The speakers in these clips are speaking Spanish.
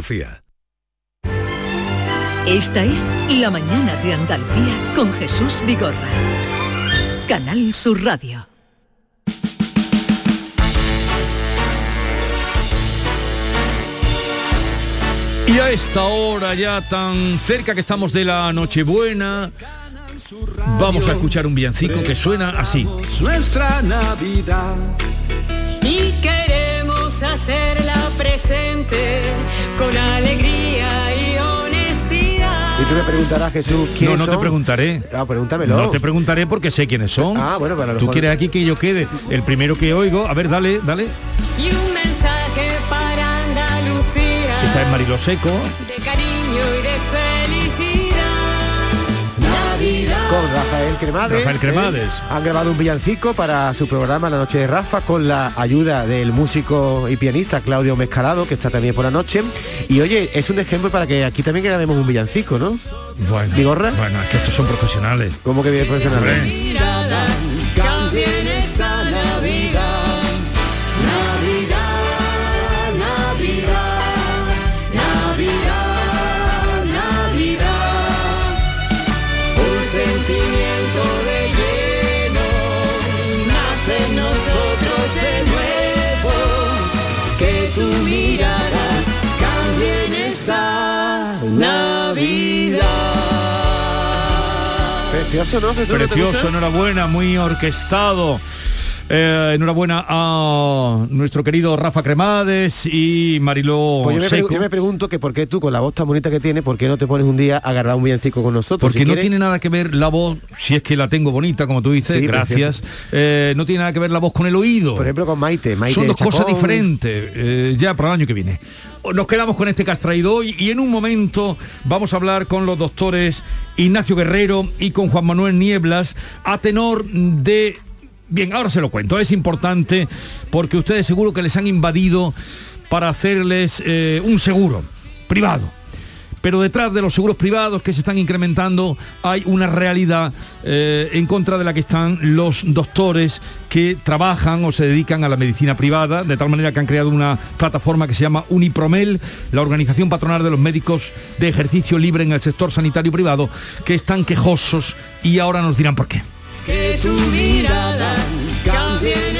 Andalucía. Esta es La Mañana de Andalucía con Jesús Vigorra. Canal Sur Radio. Y a esta hora ya tan cerca que estamos de la Nochebuena, vamos a escuchar un villancico que suena así. Nuestra Navidad. Y queremos hacerla presente con alegría y honestidad. Y tú me preguntarás, Jesús, ¿quién No, no te son? preguntaré. Ah, pregúntamelo. No te preguntaré porque sé quiénes son. Ah, bueno, pero a lo Tú mejor- quieres aquí que yo quede el primero que oigo. A ver, dale, dale. Y un mensaje para Andalucía. Esta es Marilo Seco. De Con Rafael Cremades. Rafael Cremades. ¿eh? Han grabado un villancico para su programa La Noche de Rafa con la ayuda del músico y pianista Claudio Mescalado, que está también por la noche. Y oye, es un ejemplo para que aquí también grabemos un villancico, ¿no? Bueno, ¿Vigorra? bueno, es que estos son profesionales. ¿Cómo que bien profesional? Precioso, enhorabuena, muy orquestado. Eh, enhorabuena a nuestro querido Rafa Cremades y Mariló Pues yo me, Seco. pregu- yo me pregunto que por qué tú, con la voz tan bonita que tienes, ¿por qué no te pones un día a grabar un villancico con nosotros? Porque Si no quieres- tiene nada que ver la voz, si es que la tengo bonita, como tú dices, Sí, gracias. Eh, no tiene nada que ver la voz con el oído. Por ejemplo, con Maite. Maite Son dos cosas diferentes, eh, ya para el año que viene. Nos quedamos con este que has traído hoy y en un momento vamos a hablar con los doctores Ignacio Guerrero y con Juan Manuel Nieblas a tenor de... Bien, ahora se lo cuento, es importante porque ustedes seguro que les han invadido para hacerles eh, un seguro privado. Pero detrás de los seguros privados que se están incrementando hay una realidad eh, en contra de la que están los doctores que trabajan o se dedican a la medicina privada, de tal manera que han creado una plataforma que se llama Unipromel, la organización patronal de los médicos de ejercicio libre en el sector sanitario privado, que están quejosos y ahora nos dirán por qué. Que tu mirada cambie en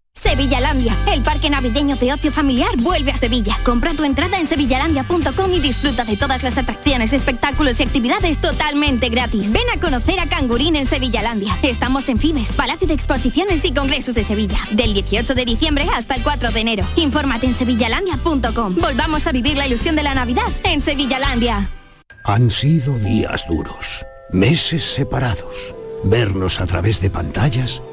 Sevillalandia, el parque navideño de ocio familiar vuelve a Sevilla. Compra tu entrada en sevillalandia.com y disfruta de todas las atracciones, espectáculos y actividades totalmente gratis. Ven a conocer a Cangurín en Sevillalandia. Estamos en FIMES, Palacio de Exposiciones y Congresos de Sevilla, del 18 de diciembre hasta el 4 de enero. Infórmate en sevillalandia.com. Volvamos a vivir la ilusión de la Navidad en Sevillalandia. Han sido días duros, meses separados, vernos a través de pantallas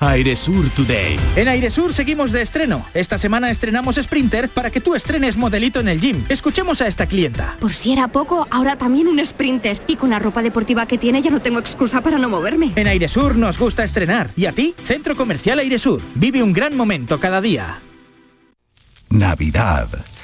Airesur Today. En Airesur seguimos de estreno. Esta semana estrenamos Sprinter para que tú estrenes modelito en el gym. Escuchemos a esta clienta. Por si era poco, ahora también un Sprinter. Y con la ropa deportiva que tiene ya no tengo excusa para no moverme. En Airesur nos gusta estrenar. ¿Y a ti? Centro Comercial Airesur. Vive un gran momento cada día. Navidad.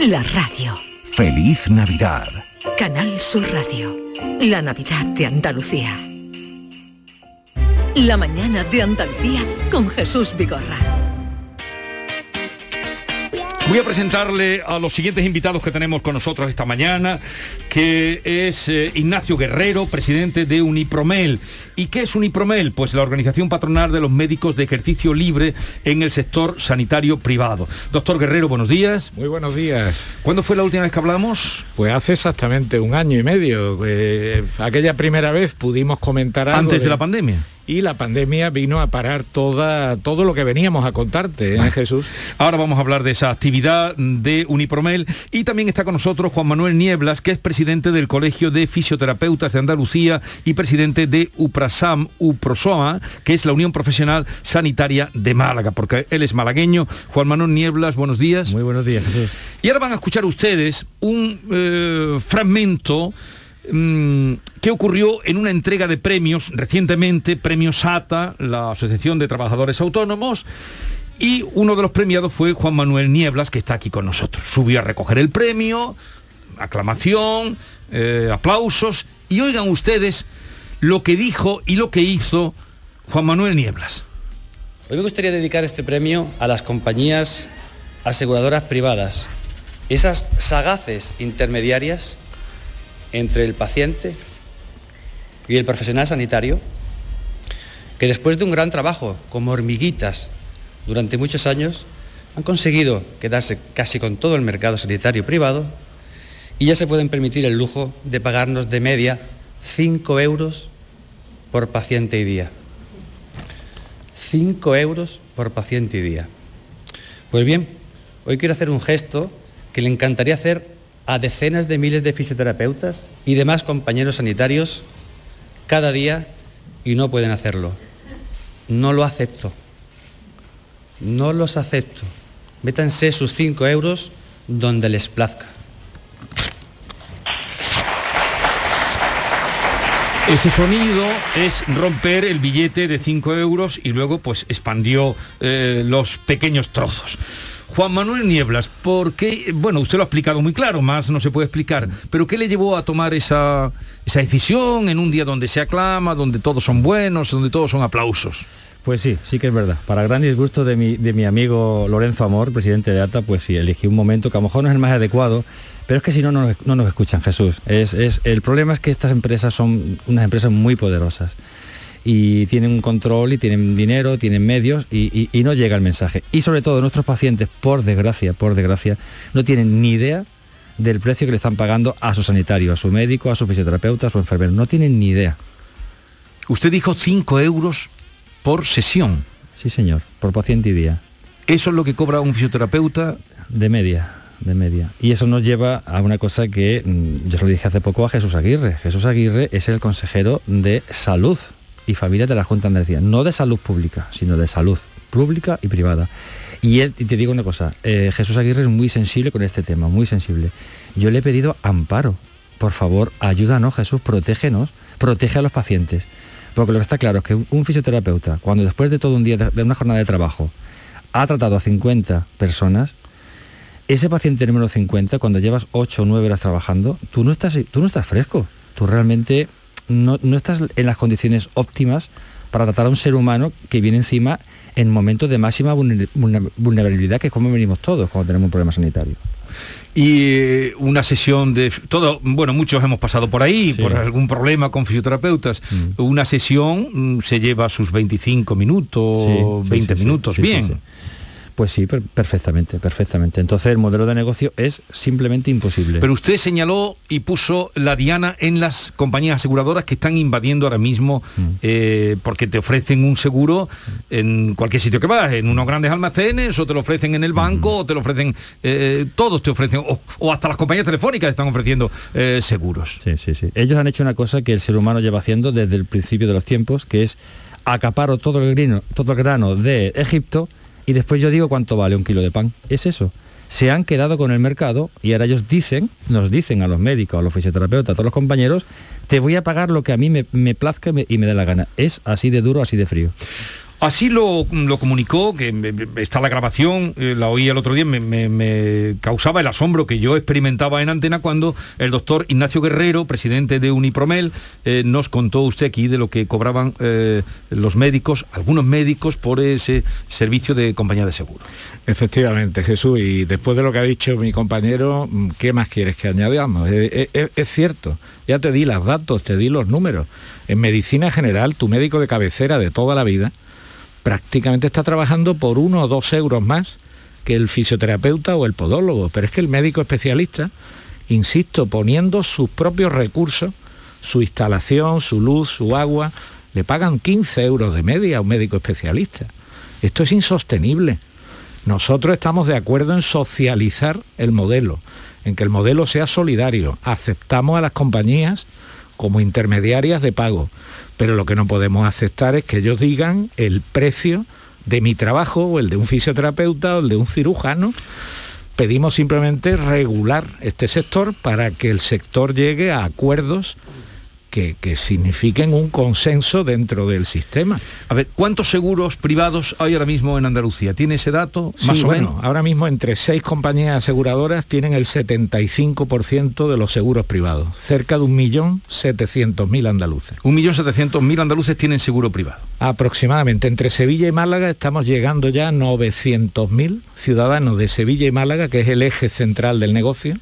La radio. Feliz Navidad. Canal Sur Radio. La Navidad de Andalucía. La mañana de Andalucía con Jesús Vigorra. Voy a presentarle a los siguientes invitados que tenemos con nosotros esta mañana, que es eh, Ignacio Guerrero, presidente de Unipromel. ¿Y qué es Unipromel? Pues la organización patronal de los médicos de ejercicio libre en el sector sanitario privado. Doctor Guerrero, buenos días. Muy buenos días. ¿Cuándo fue la última vez que hablamos? Pues hace exactamente un año y medio. Eh, aquella primera vez pudimos comentar algo Antes de la pandemia y la pandemia vino a parar toda, todo lo que veníamos a contarte, ¿eh, Jesús. Ahora vamos a hablar de esa actividad de Unipromel y también está con nosotros Juan Manuel Nieblas, que es presidente del Colegio de Fisioterapeutas de Andalucía y presidente de UPRASAM, UPROSOA, que es la Unión Profesional Sanitaria de Málaga, porque él es malagueño. Juan Manuel Nieblas, buenos días. Muy buenos días, Jesús. Y ahora van a escuchar ustedes un eh, fragmento Mm, ¿Qué ocurrió en una entrega de premios recientemente, premio SATA, la Asociación de Trabajadores Autónomos, y uno de los premiados fue Juan Manuel Nieblas, que está aquí con nosotros. Subió a recoger el premio, aclamación, eh, aplausos, y oigan ustedes lo que dijo y lo que hizo Juan Manuel Nieblas. Hoy me gustaría dedicar este premio a las compañías aseguradoras privadas, esas sagaces intermediarias entre el paciente y el profesional sanitario, que después de un gran trabajo como hormiguitas durante muchos años, han conseguido quedarse casi con todo el mercado sanitario privado y ya se pueden permitir el lujo de pagarnos de media 5 euros por paciente y día. 5 euros por paciente y día. Pues bien, hoy quiero hacer un gesto que le encantaría hacer a decenas de miles de fisioterapeutas y demás compañeros sanitarios cada día y no pueden hacerlo. No lo acepto. No los acepto. Métanse sus 5 euros donde les plazca. Ese sonido es romper el billete de 5 euros y luego pues expandió eh, los pequeños trozos. Juan Manuel Nieblas, ¿por qué? Bueno, usted lo ha explicado muy claro, más no se puede explicar, pero ¿qué le llevó a tomar esa, esa decisión en un día donde se aclama, donde todos son buenos, donde todos son aplausos? Pues sí, sí que es verdad. Para gran disgusto de mi, de mi amigo Lorenzo Amor, presidente de ATA, pues sí, elegí un momento que a lo mejor no es el más adecuado, pero es que si no, no, nos escuchan, Jesús. Es, es, el problema es que estas empresas son unas empresas muy poderosas y tienen un control y tienen dinero, tienen medios y, no llega el mensaje. Y sobre todo nuestros pacientes, por desgracia, por desgracia, no tienen ni idea del precio que le están pagando a su sanitario, a su médico, a su fisioterapeuta, a su enfermero. No tienen ni idea. Usted dijo 5 euros por sesión. Sí, señor, por paciente y día. ¿Eso es lo que cobra un fisioterapeuta? De media, de media. Y eso nos lleva a una cosa que mm, yo se lo dije hace poco a Jesús Aguirre. Jesús Aguirre es el consejero de salud y familia de la Junta de Andalucía. No de salud pública, sino de salud pública y privada. Y, él, y te digo una cosa, eh, Jesús Aguirre es muy sensible con este tema, muy sensible. Yo le he pedido amparo. Por favor, ayúdanos, Jesús, protégenos, protege a los pacientes. Porque lo que está claro es que un, fisioterapeuta, cuando después de todo un día, de, de una jornada de trabajo, ha tratado a 50 personas, ese paciente número 50, cuando llevas 8 o 9 horas trabajando, tú no estás, tú no estás fresco. Tú realmente no, no estás en las condiciones óptimas para tratar a un ser humano que viene encima en momentos de máxima vulner- vulner- vulnerabilidad, que es como venimos todos cuando tenemos un problema sanitario. y eh, una sesión de todo bueno muchos hemos pasado por ahí Sí. por algún problema con fisioterapeutas una sesión mm, se lleva sus 25 minutos Sí, sí, 20 sí, sí, minutos bien. Pues sí, per- perfectamente, perfectamente. Entonces el modelo de negocio es simplemente imposible. pero usted señaló y puso la diana en las compañías aseguradoras que están invadiendo ahora mismo Mm. eh, porque te ofrecen un seguro en cualquier sitio que vas, en unos grandes almacenes, o te lo ofrecen en el banco, o te lo ofrecen, eh, todos te ofrecen, o, o hasta las compañías telefónicas están ofreciendo eh, seguros. Sí, sí, sí. Ellos han hecho una cosa que el ser humano lleva haciendo desde el principio de los tiempos, que es acaparo todo el grano, todo el grano de Egipto y después yo digo cuánto vale un kilo de pan. Es eso. Se han quedado con el mercado y ahora ellos dicen, nos dicen a los médicos, a los fisioterapeutas, a todos los compañeros, te voy a pagar lo que a mí me, plazca y me, y me dé la gana. Es así de duro, así de frío. Así lo, lo comunicó, que está la grabación, eh, la oí el otro día, me, causaba el asombro que yo experimentaba en antena cuando el doctor Ignacio Guerrero, presidente de Unipromel, eh, nos contó usted aquí de lo que cobraban eh, los médicos, algunos médicos, por ese servicio de compañía de seguro. Efectivamente, Jesús, y después de lo que ha dicho mi compañero, mm, ¿qué más quieres que añadamos? Eh, Es, cierto, ya te di los datos, te di los números. En medicina general, tu médico de cabecera de toda la vida prácticamente está trabajando por uno o dos euros más que el fisioterapeuta o el podólogo, pero es que el médico especialista, insisto, poniendo sus propios recursos, su instalación, su luz, su agua, le pagan 15 euros de media a un médico especialista. Esto es insostenible. Nosotros estamos de acuerdo en socializar el modelo, en que el modelo sea solidario. Aceptamos a las compañías como intermediarias de pago, pero lo que no podemos aceptar es que ellos digan el precio de mi trabajo o el de un fisioterapeuta o el de un cirujano. Pedimos simplemente regular este sector para que el sector llegue a acuerdos que, que signifiquen un consenso dentro del sistema. A ver, ¿cuántos seguros privados hay ahora mismo en Andalucía? ¿Tiene ese dato? Sí, más o bueno, menos. ahora mismo entre seis compañías aseguradoras tienen el 75% de los seguros privados, cerca de 1.700.000 andaluces. 1.700.000 andaluces tienen seguro privado. Aproximadamente entre Sevilla y Málaga estamos llegando ya a 900.000 ciudadanos de Sevilla y Málaga, que es el eje central del negocio,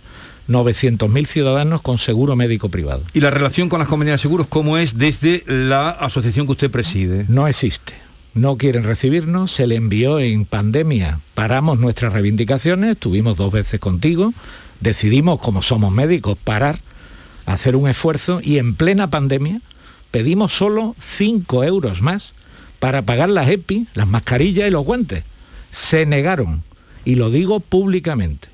900.000 ciudadanos con seguro médico privado. ¿Y la relación con las compañías de seguros cómo es desde la asociación que usted preside? No existe. No quieren recibirnos, se le envió en pandemia, paramos nuestras reivindicaciones, estuvimos dos veces contigo, decidimos, como somos médicos, parar, hacer un esfuerzo y en plena pandemia pedimos solo 5 euros más para pagar las EPI, las mascarillas y los guantes. Se negaron, y lo digo públicamente.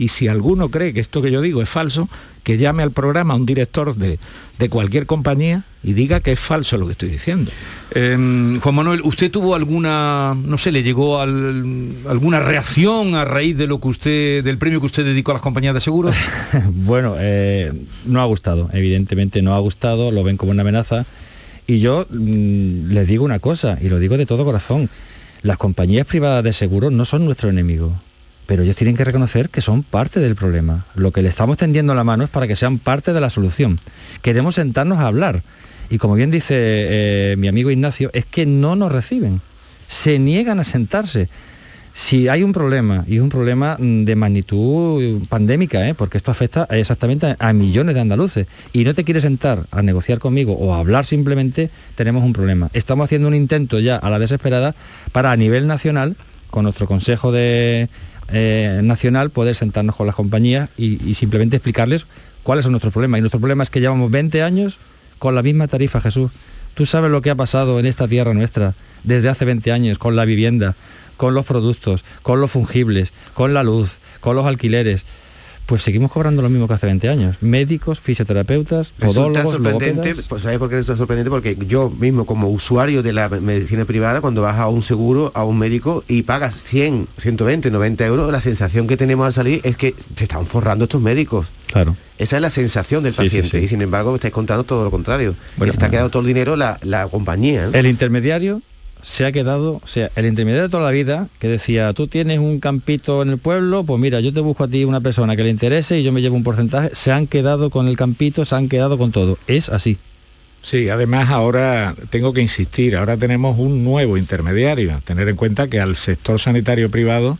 Y si alguno cree que esto que yo digo es falso, que llame al programa a un director de, de cualquier compañía y diga que es falso lo que estoy diciendo. Eh, Juan Manuel, ¿usted tuvo alguna, no sé, le llegó al- alguna reacción a raíz de lo que usted, del premio que usted dedicó a las compañías de seguros? bueno, eh, no ha gustado, evidentemente no ha gustado, lo ven como una amenaza. Y yo mm, les digo una cosa, y lo digo de todo corazón, las compañías privadas de seguros no son nuestro enemigo, pero ellos tienen que reconocer que son parte del problema. Lo que le estamos tendiendo la mano es para que sean parte de la solución. Queremos sentarnos a hablar. Y como bien dice eh, mi amigo Ignacio, es que no nos reciben, se niegan a sentarse si hay un problema, y es un problema mm, de magnitud pandémica, ¿eh? porque esto afecta exactamente a, millones de andaluces, y no te quieres sentar a negociar conmigo o a hablar simplemente, tenemos un problema. Estamos haciendo un intento ya a la desesperada para a nivel nacional, con nuestro Consejo de eh, nacional poder sentarnos con las compañías y, y simplemente explicarles cuáles son nuestros problemas. Y nuestro problema es que llevamos 20 años con la misma tarifa, Jesús. Tú sabes lo que ha pasado en esta tierra nuestra desde hace 20 años con la vivienda, con los productos, con los fungibles, con la luz, con los alquileres pues seguimos cobrando lo mismo que hace 20 años. Médicos, fisioterapeutas, podólogos, sorprendente, pues ¿sabes por qué resulta sorprendente? Porque yo mismo como usuario de la medicina privada, cuando vas a un seguro, a un médico y pagas 100, 120, 90 euros, la sensación que tenemos al salir es que se están forrando estos médicos. Claro. Esa es la sensación del Sí, paciente sí. y sin embargo me estáis contando todo lo contrario. Bueno, se está bueno. quedando todo el dinero la, la compañía. ¿no? El intermediario se ha quedado, o sea, el intermediario de toda la vida que decía, tú tienes un campito en el pueblo, pues mira, yo te busco a ti una persona que le interese y yo me llevo un porcentaje, se han quedado con el campito, se han quedado con todo. Es así. Sí, además ahora tengo que insistir, ahora tenemos un nuevo intermediario. Tener en cuenta que al sector sanitario privado,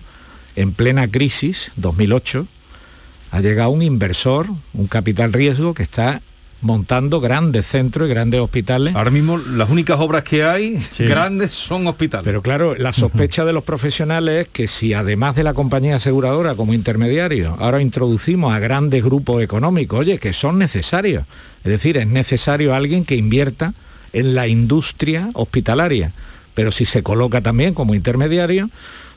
en plena crisis, 2008, ha llegado un inversor, un capital riesgo que está montando grandes centros y grandes hospitales. Ahora mismo las únicas obras que hay grandes son hospitales. Pero claro, la sospecha de los profesionales es que si además de la compañía aseguradora como intermediario, ahora introducimos a grandes grupos económicos, oye, que son necesarios. Es decir, es necesario alguien que invierta en la industria hospitalaria. Pero si se coloca también como intermediario,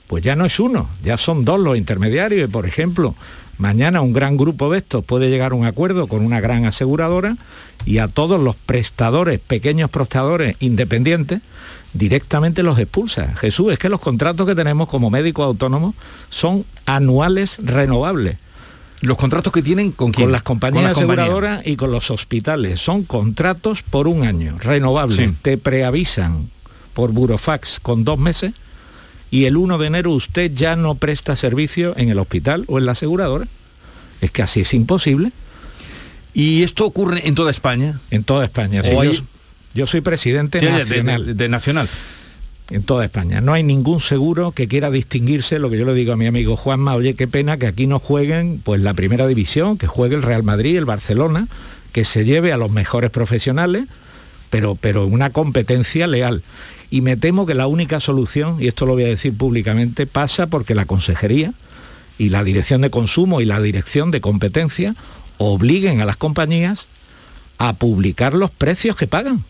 pues ya no es uno, ya son dos los intermediarios. Y por ejemplo, mañana un gran grupo de estos puede llegar a un acuerdo con una gran aseguradora y a todos los prestadores, pequeños prestadores independientes, directamente los expulsa. Jesús, es que los contratos que tenemos como médicos autónomos son anuales renovables. Los contratos que tienen con quién? Con las compañías Con las compañías. aseguradoras y con los hospitales. Son contratos por un año, renovables. Sí. Te preavisan por burofax con dos meses y el 1 de enero usted ya no presta servicio en el hospital o en la aseguradora. Es que así es imposible. ¿Y esto ocurre en toda España? En toda España. Sí. hay- Yo, yo soy presidente Sí, de- nacional. de- de nacional. En toda España. No hay ningún seguro que quiera distinguirse, lo que yo le digo a mi amigo Juanma, oye, qué pena que aquí no jueguen pues la primera división, que juegue el Real Madrid, el Barcelona, que se lleve a los mejores profesionales, pero, pero una competencia leal. Y me temo que la única solución, y esto lo voy a decir públicamente, pasa porque la consejería y la dirección de consumo y la dirección de competencia obliguen a las compañías a publicar los precios que pagan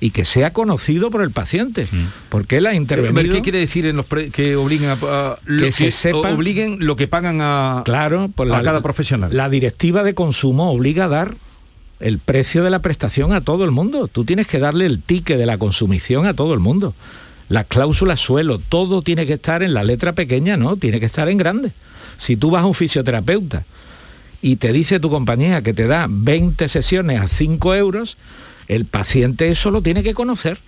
y que sea conocido por el paciente. Porque él ha ver, intervenido. ¿Qué quiere decir en los pre- que obliguen a, a- lo Que se sepa- obliguen lo que pagan a, claro, por a cada profesional? La directiva de consumo obliga a dar el precio de la prestación a todo el mundo. Tú tienes que darle el ticket de la consumición a todo el mundo. Las cláusulas suelo, todo tiene que estar en la letra pequeña, ¿no? Tiene que estar en grande. Si tú vas a un fisioterapeuta y te dice tu compañía que te da 20 sesiones a 5 euros, el paciente eso lo tiene que conocer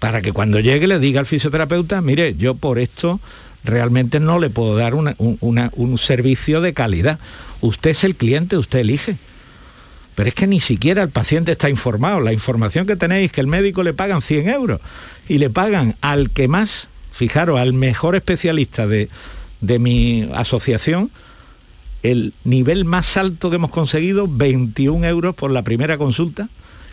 para que cuando llegue le diga al fisioterapeuta, mire, yo por esto realmente no le puedo dar un servicio de calidad. Usted es el cliente, usted elige. Pero es que ni siquiera el paciente está informado. La información que tenéis que el médico le pagan 100 euros y le pagan al que más, fijaros, al mejor especialista de, de mi asociación, el nivel más alto que hemos conseguido, 21 euros por la primera consulta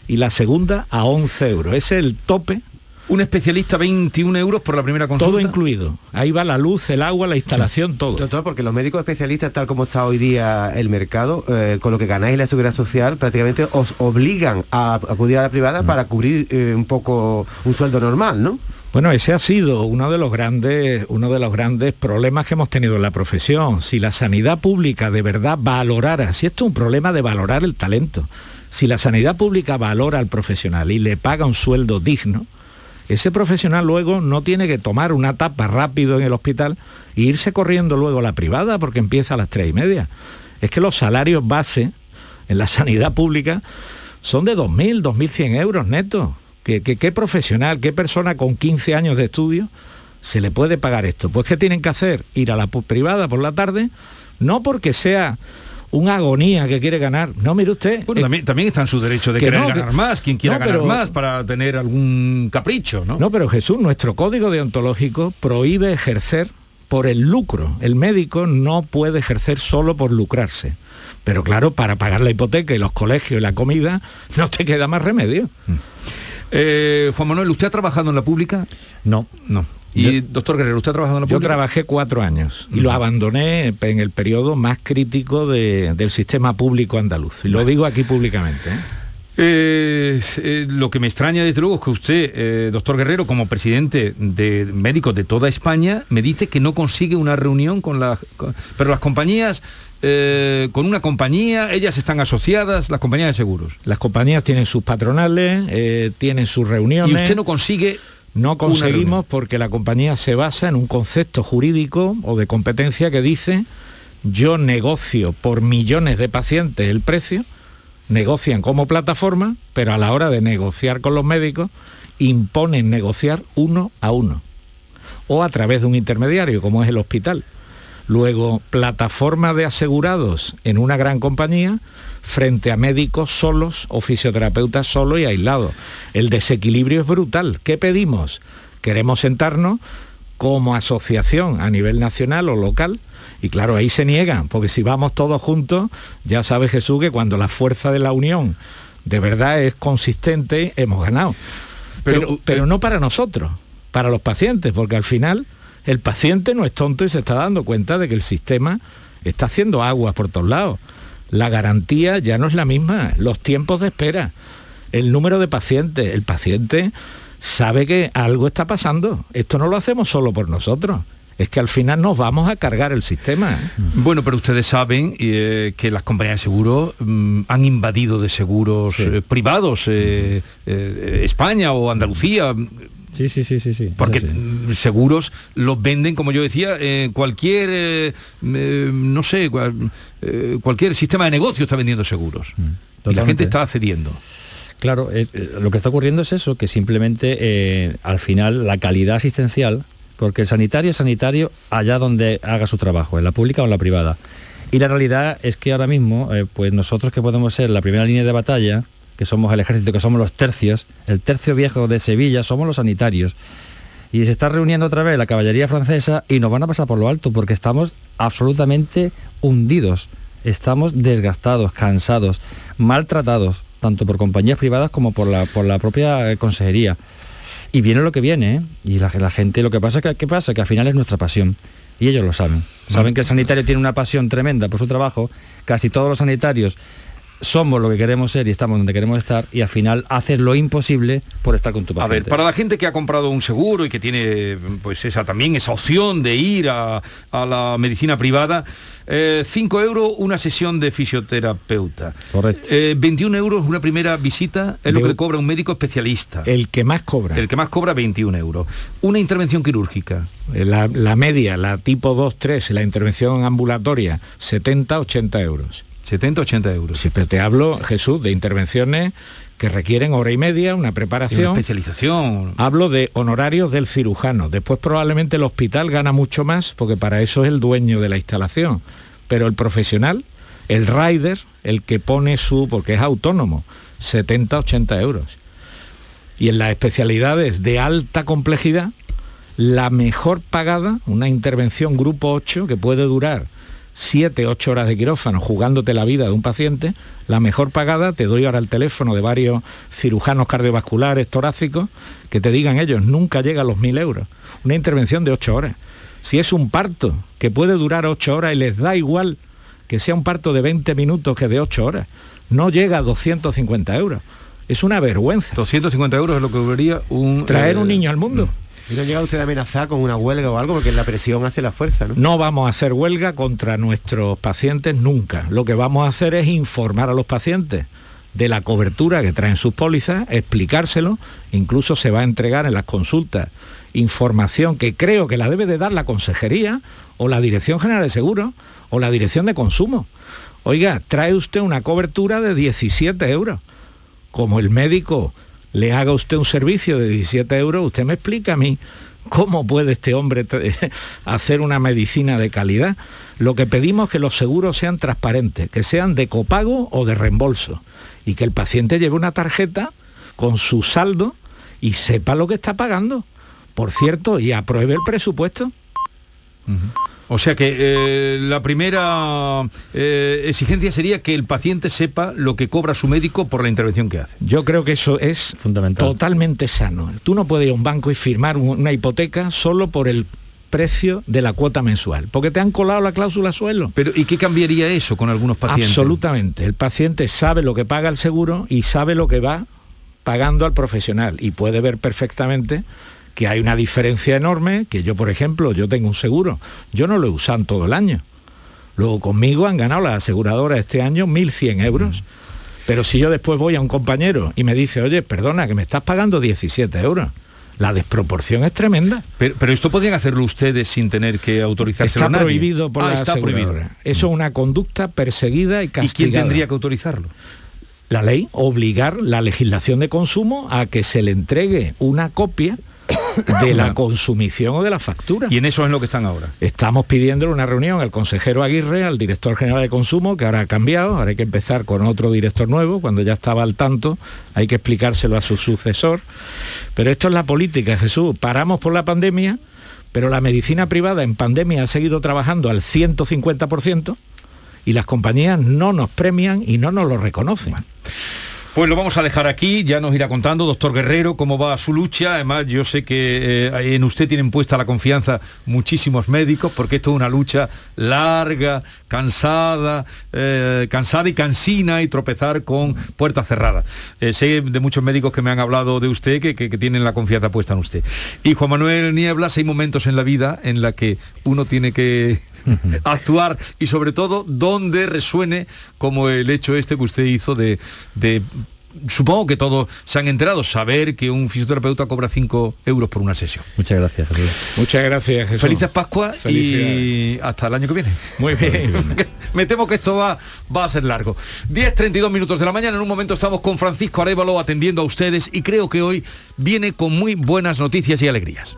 y la segunda a 11 euros. Ese es el tope. Un especialista 21 euros por la primera consulta. Todo incluido. Ahí va la luz, el agua, la instalación, todo. Doctor, porque los médicos especialistas, tal como está hoy día el mercado, eh, con lo que ganáis en la seguridad social, prácticamente os obligan a acudir a la privada para cubrir eh, un poco un sueldo normal, ¿no? Bueno, ese ha sido uno de los grandes, uno de los grandes problemas que hemos tenido en la profesión. Si la sanidad pública de verdad valorara, si esto es un problema de valorar el talento, si la sanidad pública valora al profesional y le paga un sueldo digno, ese profesional luego no tiene que tomar una tapa rápido en el hospital e irse corriendo luego a la privada porque empieza a las tres y media. Es que los salarios base en la sanidad pública son de 2.000, 2.100 euros netos. ¿Qué, qué, qué profesional, qué persona con 15 años de estudio se le puede pagar esto? Pues ¿qué tienen que hacer? Ir a la privada por la tarde, no porque sea una agonía que quiere ganar. No, mire usted. Bueno, también, también está en su derecho de que querer no, que- ganar más, quien quiera No, ganar más para tener algún capricho, ¿no? No, pero Jesús, nuestro código deontológico prohíbe ejercer por el lucro. El médico no puede ejercer solo por lucrarse. Pero claro, para pagar la hipoteca y los colegios y la comida, no te queda más remedio. Eh, Juan Manuel, ¿usted ha trabajado en la pública? No. No. Y doctor Guerrero, ¿usted ha trabajado en la Yo pública? trabajé cuatro años y lo abandoné en el periodo más crítico de- del sistema público andaluz. Y lo digo aquí públicamente. ¿eh? Eh, eh, lo que me extraña desde luego es que usted, eh, doctor Guerrero, como presidente de médicos de toda España, me dice que no consigue una reunión con las... pero las compañías, eh, con una compañía, ellas están asociadas, las compañías de seguros. Las compañías tienen sus patronales, eh, tienen sus reuniones. Y usted no consigue... No conseguimos porque la compañía se basa en un concepto jurídico o de competencia que dice yo negocio por millones de pacientes el precio, negocian como plataforma, pero a la hora de negociar con los médicos imponen negociar uno a uno o a través de un intermediario como es el hospital. Luego, plataforma de asegurados en una gran compañía frente a médicos solos o fisioterapeutas solos y aislados. El desequilibrio es brutal. ¿Qué pedimos? Queremos sentarnos como asociación a nivel nacional o local. Y claro, ahí se niegan, porque si vamos todos juntos, ya sabe Jesús que cuando la fuerza de la unión de verdad es consistente, hemos ganado. Pero- Pero, pero no para nosotros, para los pacientes, porque al final el paciente no es tonto y se está dando cuenta de que el sistema está haciendo aguas por todos lados. La garantía ya no es la misma, los tiempos de espera, el número de pacientes, el paciente sabe que algo está pasando. Esto no lo hacemos solo por nosotros. Es que al final nos vamos a cargar el sistema. Bueno, pero ustedes saben eh, que las compañías de seguros mm, han invadido de seguros eh, privados eh, España o Andalucía. Sí, sí, sí, sí, sí. Porque mm, seguros los venden, como yo decía, en cualquier, eh, eh, no sé, cual- eh, cualquier sistema de negocio está vendiendo seguros. y la gente está accediendo. Claro, eh, lo que está ocurriendo es eso, que simplemente eh, al final la calidad asistencial, porque el sanitario es sanitario allá donde haga su trabajo, en la pública o en la privada. Y la realidad es que ahora mismo, eh, pues nosotros que podemos ser la primera línea de batalla, que somos el ejército, que somos los tercios, el tercio viejo de Sevilla, somos los sanitarios. Y se está reuniendo otra vez la caballería francesa y nos van a pasar por lo alto porque estamos absolutamente hundidos. Estamos desgastados, cansados, maltratados, tanto por compañías privadas como por la, por la propia eh, consejería. Y viene lo que viene, ¿eh? Y la, la gente, lo que pasa, que, ¿qué pasa? Que al final es nuestra pasión. Y ellos lo saben. Saben que el sanitario tiene una pasión tremenda por su trabajo. Casi todos los sanitarios somos lo que queremos ser y estamos donde queremos estar y al final haces lo imposible por estar con tu A paciente. ver, para la gente que ha comprado un seguro y que tiene pues esa también esa opción de ir a, a la medicina privada, 5 euros una sesión de fisioterapeuta. Correcto. 21 euros una primera visita es lo que le cobra un médico especialista. El que más cobra. El que más cobra 21 euros. Una intervención quirúrgica. Eh, La, la media, la tipo 2-3, la intervención ambulatoria, 70-80 euros. 70-80 euros. Sí, pero te hablo, Jesús, de intervenciones que requieren hora y media, una Y una preparación. especialización. Hablo de honorarios del cirujano. Después probablemente el hospital gana mucho más porque para eso es el dueño de la instalación. Pero el profesional, el rider, el que pone su, porque es autónomo, 70-80 euros. Y en las especialidades de alta complejidad, la mejor pagada, una intervención grupo 8 que puede durar 7, 8 horas de quirófano jugándote la vida de un paciente, la mejor pagada, te doy ahora el teléfono de varios cirujanos cardiovasculares, torácicos, que te digan ellos, nunca llega a los 1.000 euros. Una intervención de 8 horas. Si es un parto que puede durar 8 horas y les da igual que sea un parto de 20 minutos que de 8 horas, no llega a 250 euros. Es una vergüenza. 250 euros es lo que cobraría un... Traer eh, un niño al mundo. ¿Y no llega usted a amenazar con una huelga o algo? Porque la presión hace la fuerza, ¿no? No vamos a hacer huelga contra nuestros pacientes nunca. Lo que vamos a hacer es informar a los pacientes de la cobertura que traen sus pólizas, explicárselo, incluso se va a entregar en las consultas información que creo que la debe de dar la Consejería o la Dirección General de Seguros o la Dirección de Consumo. Oiga, trae usted una cobertura de 17 euros. Como el médico le haga usted un servicio de 17 euros, usted me explica a mí cómo puede este hombre hacer una medicina de calidad. Lo que pedimos es que los seguros sean transparentes, que sean de copago o de reembolso y que el paciente lleve una tarjeta con su saldo y sepa lo que está pagando. Por cierto, y apruebe el presupuesto. O sea que eh, la primera eh, exigencia sería que el paciente sepa lo que cobra su médico por la intervención que hace. Yo creo que eso es Fundamental. totalmente sano. Tú no puedes ir a un banco y firmar un- una hipoteca solo por el precio de la cuota mensual, porque te han colado la cláusula suelo. Pero ¿y qué cambiaría eso con algunos pacientes? Absolutamente. El paciente sabe lo que paga el seguro y sabe lo que va pagando al profesional y puede ver perfectamente que hay una diferencia enorme, que yo, por ejemplo, yo tengo un seguro, yo no lo he usado todo el año. Luego conmigo han ganado las aseguradoras este año 1.100 euros. Pero si yo después voy a un compañero y me dice, oye, perdona, que me estás pagando 17 euros, la desproporción es tremenda. Pero, pero esto podrían hacerlo ustedes sin tener que autorizárselo Está prohibido por Ah, la está prohibido. Eso es una conducta perseguida y ¿Y castigada. quién tendría que autorizarlo? la ley obligar la legislación de consumo a que se le entregue una copia de la consumición o de la factura. Y en eso es lo que están ahora. Estamos pidiendo una reunión al consejero Aguirre, al director general de consumo, que ahora ha cambiado, ahora hay que empezar con otro director nuevo, cuando ya estaba al tanto, hay que explicárselo a su sucesor. Pero esto es la política, Jesús. Paramos por la pandemia, pero la medicina privada en pandemia ha seguido trabajando al 150% y las compañías no nos premian y no nos lo reconocen. Pues lo vamos a dejar aquí, ya nos irá contando, doctor Guerrero, cómo va su lucha. Además, yo sé que eh, en usted tienen puesta la confianza muchísimos médicos, porque esto es una lucha larga, cansada, eh, cansada y cansina y tropezar con puertas cerradas. Eh, sé de muchos médicos que me han hablado de usted, que, que- tienen la confianza puesta en usted. Y Juan Manuel Nieblas, hay momentos en la vida en la que uno tiene que actuar y sobre todo donde resuene como el hecho este que usted hizo de, de- supongo que todos se han enterado, saber que un fisioterapeuta cobra 5 euros por una sesión. Muchas gracias, Jesús. Muchas gracias, Jesús. Felices Pascua y hasta el año que viene. Muy bien. Me temo que esto va, va a ser largo. 10.32 minutos de la mañana, en un momento estamos con Francisco Arevalo atendiendo a ustedes y creo que hoy viene con muy buenas noticias y alegrías.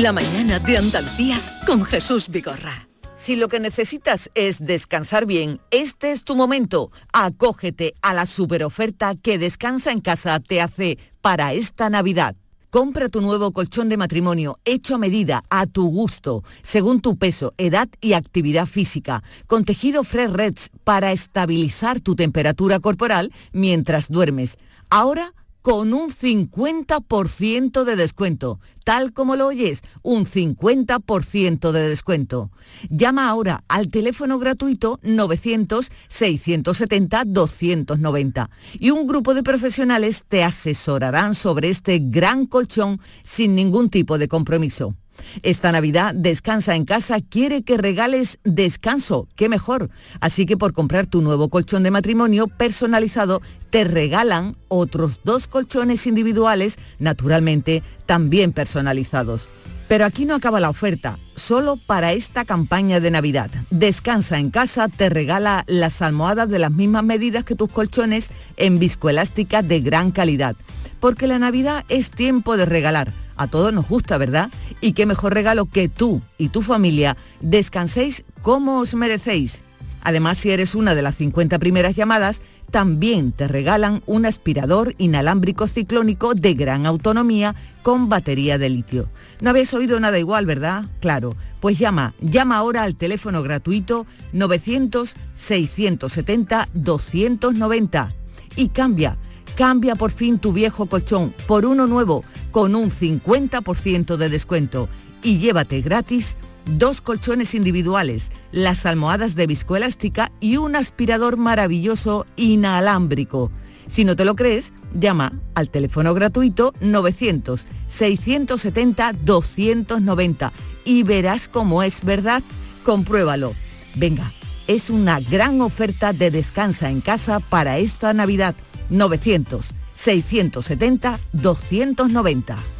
La mañana de Andalucía con Jesús Vigorra. Si lo que necesitas es descansar bien, este es tu momento. Acógete a la superoferta que Descansa en casa te hace para esta Navidad. Compra tu nuevo colchón de matrimonio hecho a medida, a tu gusto, según tu peso, edad y actividad física, con tejido Fresh Reds para estabilizar tu temperatura corporal mientras duermes. Ahora con un 50% de descuento. Tal como lo oyes, un 50% de descuento. Llama ahora al teléfono gratuito 900-670-290 y un grupo de profesionales te asesorarán sobre este gran colchón sin ningún tipo de compromiso. Esta Navidad Descansa en casa quiere que regales descanso, qué mejor. Así que por comprar tu nuevo colchón de matrimonio personalizado te regalan otros dos colchones individuales, naturalmente también personalizados. Pero aquí no acaba la oferta, solo para esta campaña de Navidad. Descansa en casa te regala las almohadas de las mismas medidas que tus colchones en viscoelástica de gran calidad. Porque la Navidad es tiempo de regalar. A todos nos gusta, ¿verdad? Y qué mejor regalo que tú y tu familia descanséis como os merecéis. Además, si eres una de las 50 primeras llamadas, también te regalan un aspirador inalámbrico ciclónico de gran autonomía con batería de litio. No habéis oído nada igual, ¿verdad? Claro. Pues llama, llama ahora al teléfono gratuito 900-670-290 y cambia, cambia por fin tu viejo colchón por uno nuevo con un 50% de descuento y llévate gratis dos colchones individuales, las almohadas de viscoelástica y un aspirador maravilloso inalámbrico. Si no te lo crees, llama al teléfono gratuito 900-670-290 y verás cómo es verdad. Compruébalo. Venga, es una gran oferta de descansa en casa para esta Navidad. 900-670-290. Mamá,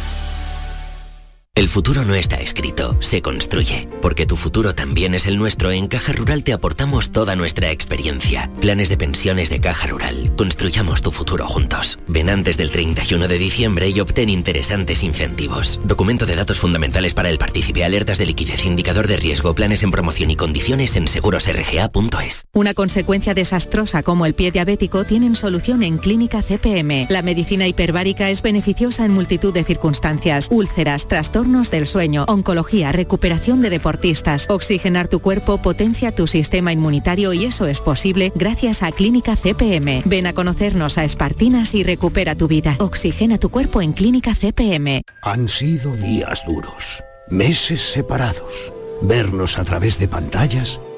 El futuro no está escrito, se construye. Porque tu futuro también es el nuestro, en Caja Rural te aportamos toda nuestra experiencia. Planes de pensiones de Caja Rural. Construyamos tu futuro juntos. Ven antes del 31 de diciembre y obtén interesantes incentivos. Documento de datos fundamentales para el partícipe, alertas de liquidez, indicador de riesgo, planes en promoción y condiciones en segurosrga.es. Una consecuencia desastrosa como el pie diabético tienen solución en Clínica CPM. La medicina hiperbárica es beneficiosa en multitud de circunstancias. Úlceras, trastornos del sueño, oncología, recuperación de deportistas. Oxigenar tu cuerpo potencia tu sistema inmunitario y eso es posible gracias a Clínica CPM. Ven a conocernos a Espartinas y recupera tu vida. Oxigena tu cuerpo en Clínica CPM. Han sido días duros, meses separados, vernos a través de pantallas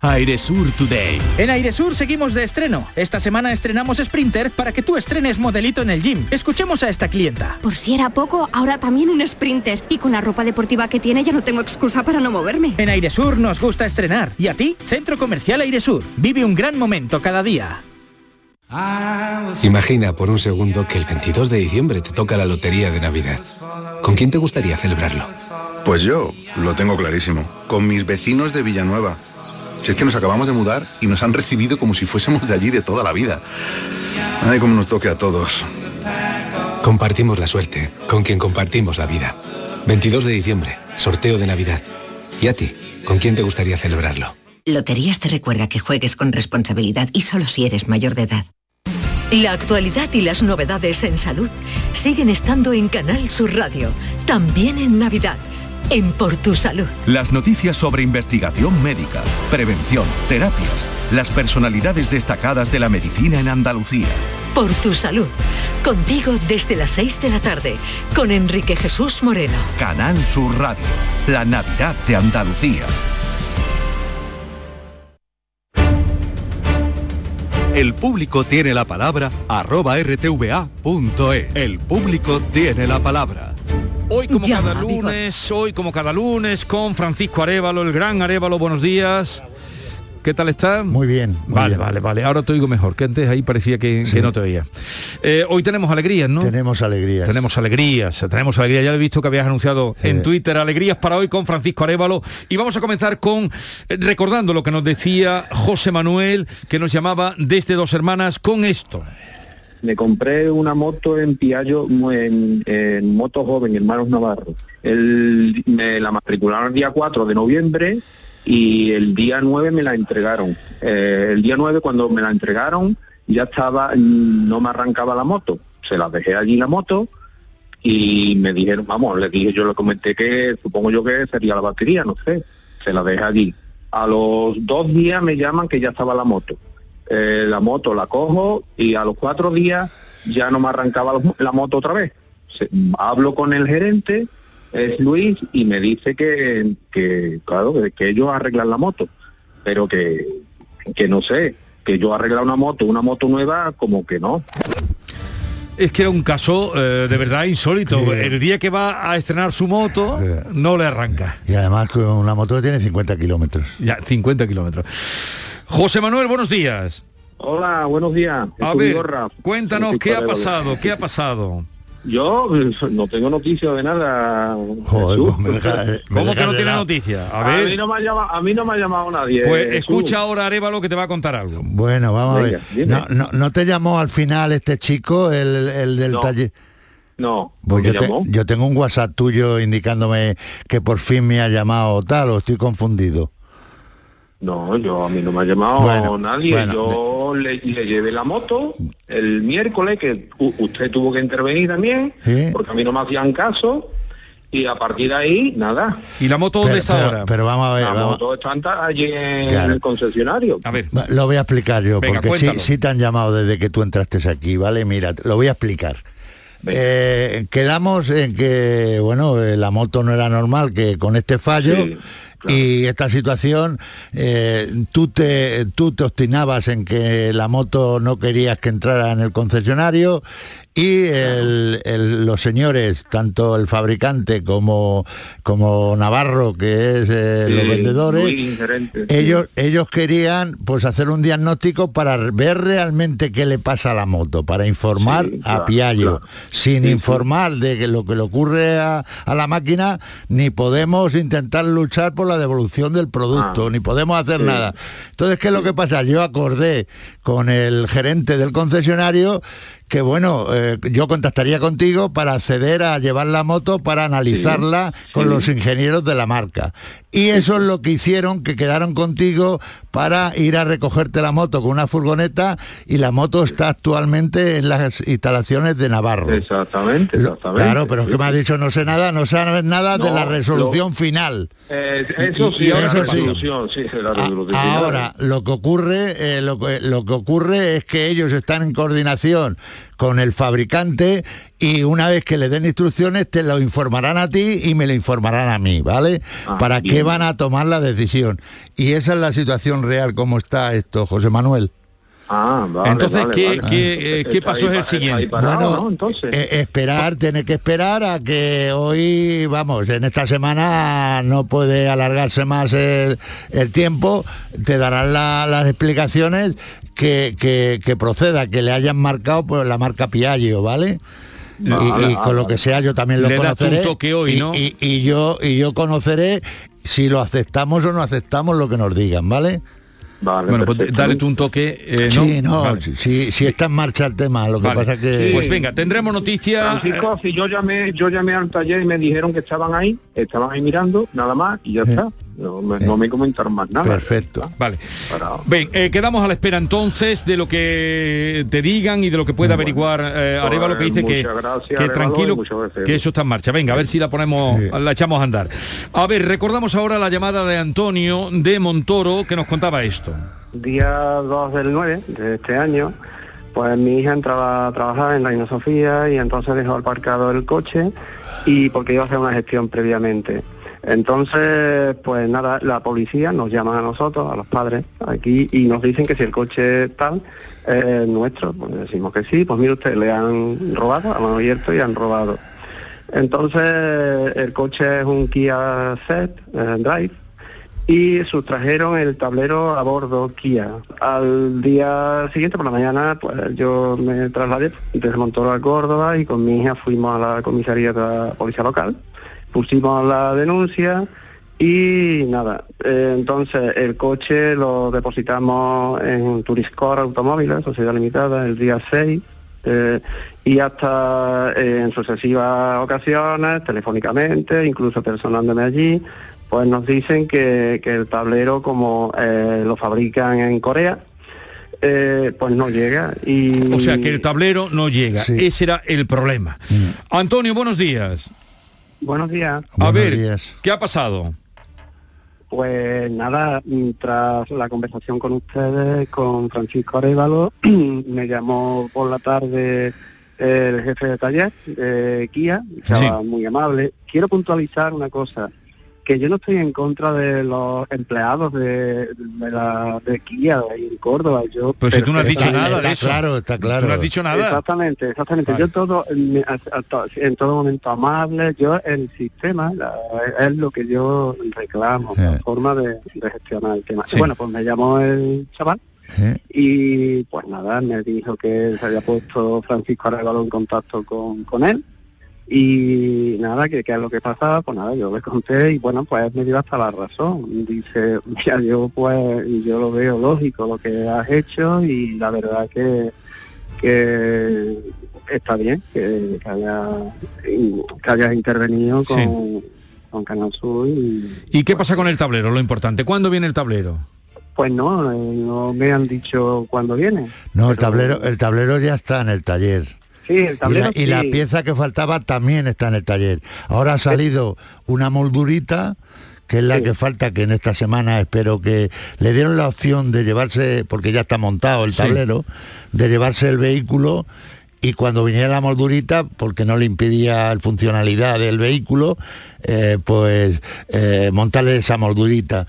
Airesur Today. En Airesur seguimos de estreno. Esta semana estrenamos Sprinter para que tú estrenes modelito en el gym. Escuchemos a esta clienta. Por si era poco, ahora también un Sprinter. Y con la ropa deportiva que tiene ya no tengo excusa para no moverme. En Airesur nos gusta estrenar. ¿Y a ti? Centro Comercial Airesur. Vive un gran momento cada día. Imagina por un segundo que el 22 de diciembre te toca la lotería de Navidad. ¿Con quién te gustaría celebrarlo? Pues yo lo tengo clarísimo. Con mis vecinos de Villanueva. Si es que nos acabamos de mudar y nos han recibido como si fuésemos de allí de toda la vida. Ay, como nos toque a todos. Compartimos la suerte con quien compartimos la vida. 22 de diciembre, sorteo de Navidad. ¿Y a ti? ¿Con quién te gustaría celebrarlo? Loterías te recuerda que juegues con responsabilidad y solo si eres mayor de edad. La actualidad y las novedades en salud siguen estando en Canal Sur Radio, también en Navidad, en Por Tu Salud. Las noticias sobre investigación médica, prevención, terapias, las personalidades destacadas de la medicina en Andalucía. Por Tu Salud, contigo desde las 6 de la tarde, con Enrique Jesús Moreno. Canal Sur Radio, la Navidad de Andalucía. El público tiene la palabra arroba rtva.e. El público tiene la palabra. Hoy como cada lunes, hoy como cada lunes con Francisco Arevalo, el gran Arevalo, buenos días. ¿Qué tal está? Muy bien. muy vale, bien. vale, vale. Ahora te oigo mejor, que antes ahí parecía que, que no te oía. Eh, hoy tenemos alegrías, ¿no? Tenemos alegrías. Tenemos alegrías, tenemos alegrías. Ya lo he visto que habías anunciado en Twitter alegrías para hoy con Francisco Arevalo. Y vamos a comenzar con eh, recordando lo que nos decía José Manuel, que nos llamaba desde dos hermanas con esto. Me compré una moto en Piallo, en, Moto Joven, Hermanos Navarro. Me la matricularon el día 4 de noviembre y el día 9 me la entregaron. Eh, el día 9 cuando me la entregaron ya estaba, no me arrancaba la moto. Se la dejé allí la moto y me dijeron, vamos, le dije, yo le comenté que supongo yo que sería la batería, no sé. Se la dejé allí. A los dos días me llaman que ya estaba la moto. Eh, la moto la cojo y a los cuatro días ya no me arrancaba la- moto otra vez. Se- hablo con el gerente, es Luis, y me dice que, que claro, que, que ellos arreglan la moto, pero que, que no sé, que yo arreglar una moto, una moto nueva, como que no. Es que era un caso eh, de verdad insólito. El día que va a estrenar su moto, no le arranca. Y además con una moto que tiene 50 kilómetros. Ya, 50 kilómetros. José Manuel, buenos días. Hola, buenos días. A ver, cuéntanos qué ha pasado, qué ha pasado. Yo no tengo noticia de nada. Joder, Jesús. pues me deja- me ¿Cómo que no tiene lado. noticia? A A ver, mí, no me ha llamado, a mí no me ha llamado nadie. pues Jesús. escucha ahora Arevalo que te va a contar algo. Bueno, vamos Venga, a ver. No, no, ¿no te llamó al final este chico, el, el del No. taller? No, Pues ¿me yo, te- yo tengo un WhatsApp tuyo indicándome que por fin me ha llamado o tal, o estoy confundido. No, yo a mí no me ha llamado Bueno, nadie. bueno, yo le, le llevé la moto el miércoles, que usted tuvo que intervenir también, Sí. porque a mí no me hacían caso. Y a partir de ahí, nada. ¿Y la moto dónde Pero- está pero- ahora? pero vamos a ver, La vamos- moto está en- allí en Claro. el concesionario. A ver, Lo voy a explicar yo, Venga, porque sí, sí te han llamado desde que tú entraste aquí, ¿vale? Mira, lo voy a explicar. Eh, quedamos en que, bueno, eh, la moto no era normal, que con este fallo Sí, y esta situación, eh, tú, te, tú te obstinabas en que la moto no querías que entrara en el concesionario y el- el- los señores, tanto el fabricante como, como Navarro, que es eh, Sí, los vendedores, sí. ellos, ellos querían pues hacer un diagnóstico para ver realmente qué le pasa a la moto, para informar Sí, a Piaggio, claro. sin informar de que lo que le ocurre a, a la máquina, ni podemos intentar luchar por la devolución del producto, Ah, ni podemos hacer nada. Entonces, ¿qué es lo que pasa? Yo acordé con el gerente del concesionario que bueno, eh, yo contactaría contigo para acceder a llevar la moto para analizarla con sí. los ingenieros de la marca. Y eso es lo que hicieron, que quedaron contigo para ir a recogerte la moto con una furgoneta y la moto está actualmente en las instalaciones de Navarro. Exactamente, exactamente. claro, pero es que me has dicho no sé nada, no sabes nada de la resolución lo- final. Eh, eso sí, y la eso resolución, sí, la resolución. Ahora, lo que ocurre, eh, lo, que, lo que ocurre es que ellos están en coordinación con el fabricante y una vez que le den instrucciones te lo informarán a ti y me lo informarán a mí, ¿vale? Ah, Para qué van a tomar la decisión. Y esa es la situación real, cómo está esto, José Manuel. Ah, vale, Entonces, vale, ¿qué- vale. qué, Entonces, eh, qué paso es el siguiente? parado, Bueno, ¿no? Entonces. Eh, esperar, tiene que esperar a que hoy, vamos, en esta semana no puede alargarse más el, el tiempo, te darán la- las explicaciones que, que- que proceda, que le hayan marcado por la marca Piaggio, ¿vale? Y- Vale, y, con lo que sea yo también lo Le das tú un conoceré toque hoy, y, ¿no? y- y yo y yo conoceré si lo aceptamos o no aceptamos lo que nos digan, ¿vale? Vale, Bueno, pues dale tú un toque, eh, ¿no? Sí, no, Vale. si, si está en marcha el tema, lo que Vale. pasa que Pues venga, tendremos noticia. Francisco, si yo llamé, yo llamé al taller y me dijeron que estaban ahí, estaban ahí mirando, nada más, y ya está. No me, no me comentaron más nada. perfecto. Vale. Ven, eh, quedamos a la espera entonces de lo que te digan y de lo que pueda averiguar eh, Arevalo que dice que, gracias, que tranquilo que eso está en marcha. Venga, a ver si la ponemos, Sí. la echamos a andar. A ver, recordamos ahora la llamada de Antonio de Montoro que nos contaba esto. Día 2 del 9 de este año, pues mi hija entraba a trabajar en la Reina Sofía y entonces dejó aparcado el coche y porque iba a hacer una gestión previamente. Entonces, pues nada, la policía nos llama a nosotros, a los padres, aquí, y nos dicen que si el coche tal es nuestro, pues decimos que sí, pues mire usted, le han robado, han abierto y han robado. Entonces, el coche es un Kia Ceed eh, Drive, y sustrajeron el tablero a bordo Kia. Al día siguiente por la mañana pues yo me trasladé desde Montoro a Córdoba y con mi hija fuimos a la comisaría de la policía local, pusimos la denuncia y nada, eh, entonces el coche lo depositamos en Turiscore Automóviles, Sociedad Limitada, el día 6 eh, y hasta eh, en sucesivas ocasiones, telefónicamente, incluso personándome allí, pues nos dicen que, que el tablero como eh, lo fabrican en Corea, eh, pues no llega. Y, O sea que el tablero no llega. Sí. Ese era el problema. Antonio, buenos días. Buenos días. A Buenos ver, días. ¿qué ha pasado? Pues nada, tras la conversación con ustedes, con Francisco Arevalo, me llamó por la tarde el jefe de taller de Kia, estaba muy amable. Quiero puntualizar una cosa, que yo no estoy en contra de los empleados de, de la de Kia en Córdoba. Yo Pero si tú no has dicho nada está de eso. claro, está Tú claro. no has dicho nada. Exactamente, exactamente. Vale. Yo todo, en todo momento amable, yo el sistema la- es lo que yo reclamo, la Eh. forma de, de gestionar el tema. Sí. Bueno, pues me llamó el chaval ¿Eh? Y pues nada, me dijo que se había puesto Francisco Arevalo en contacto con, con él. Y nada, que qué es lo que pasaba, pues nada, yo le conté y bueno, pues me dio hasta la razón. Dice, ya yo pues, yo lo veo lógico lo que has hecho y la verdad que, que está bien que, que, haya, que hayas intervenido con, Sí. con Canal Sur y ¿Y qué pasa con el tablero? Lo importante. ¿Cuándo viene el tablero? pues no, eh, no me han dicho cuándo viene. No, el tablero, el tablero ya está en el taller. Sí, el Y la, y la sí. pieza que faltaba también está en el taller. Ahora ha salido una moldurita que es la que falta, que en esta semana espero que le dieron la opción de llevarse, porque ya está montado el Sí. tablero, de llevarse el vehículo y cuando viniera la moldurita, porque no le impedía la funcionalidad del vehículo, eh, pues eh, montarle esa moldurita.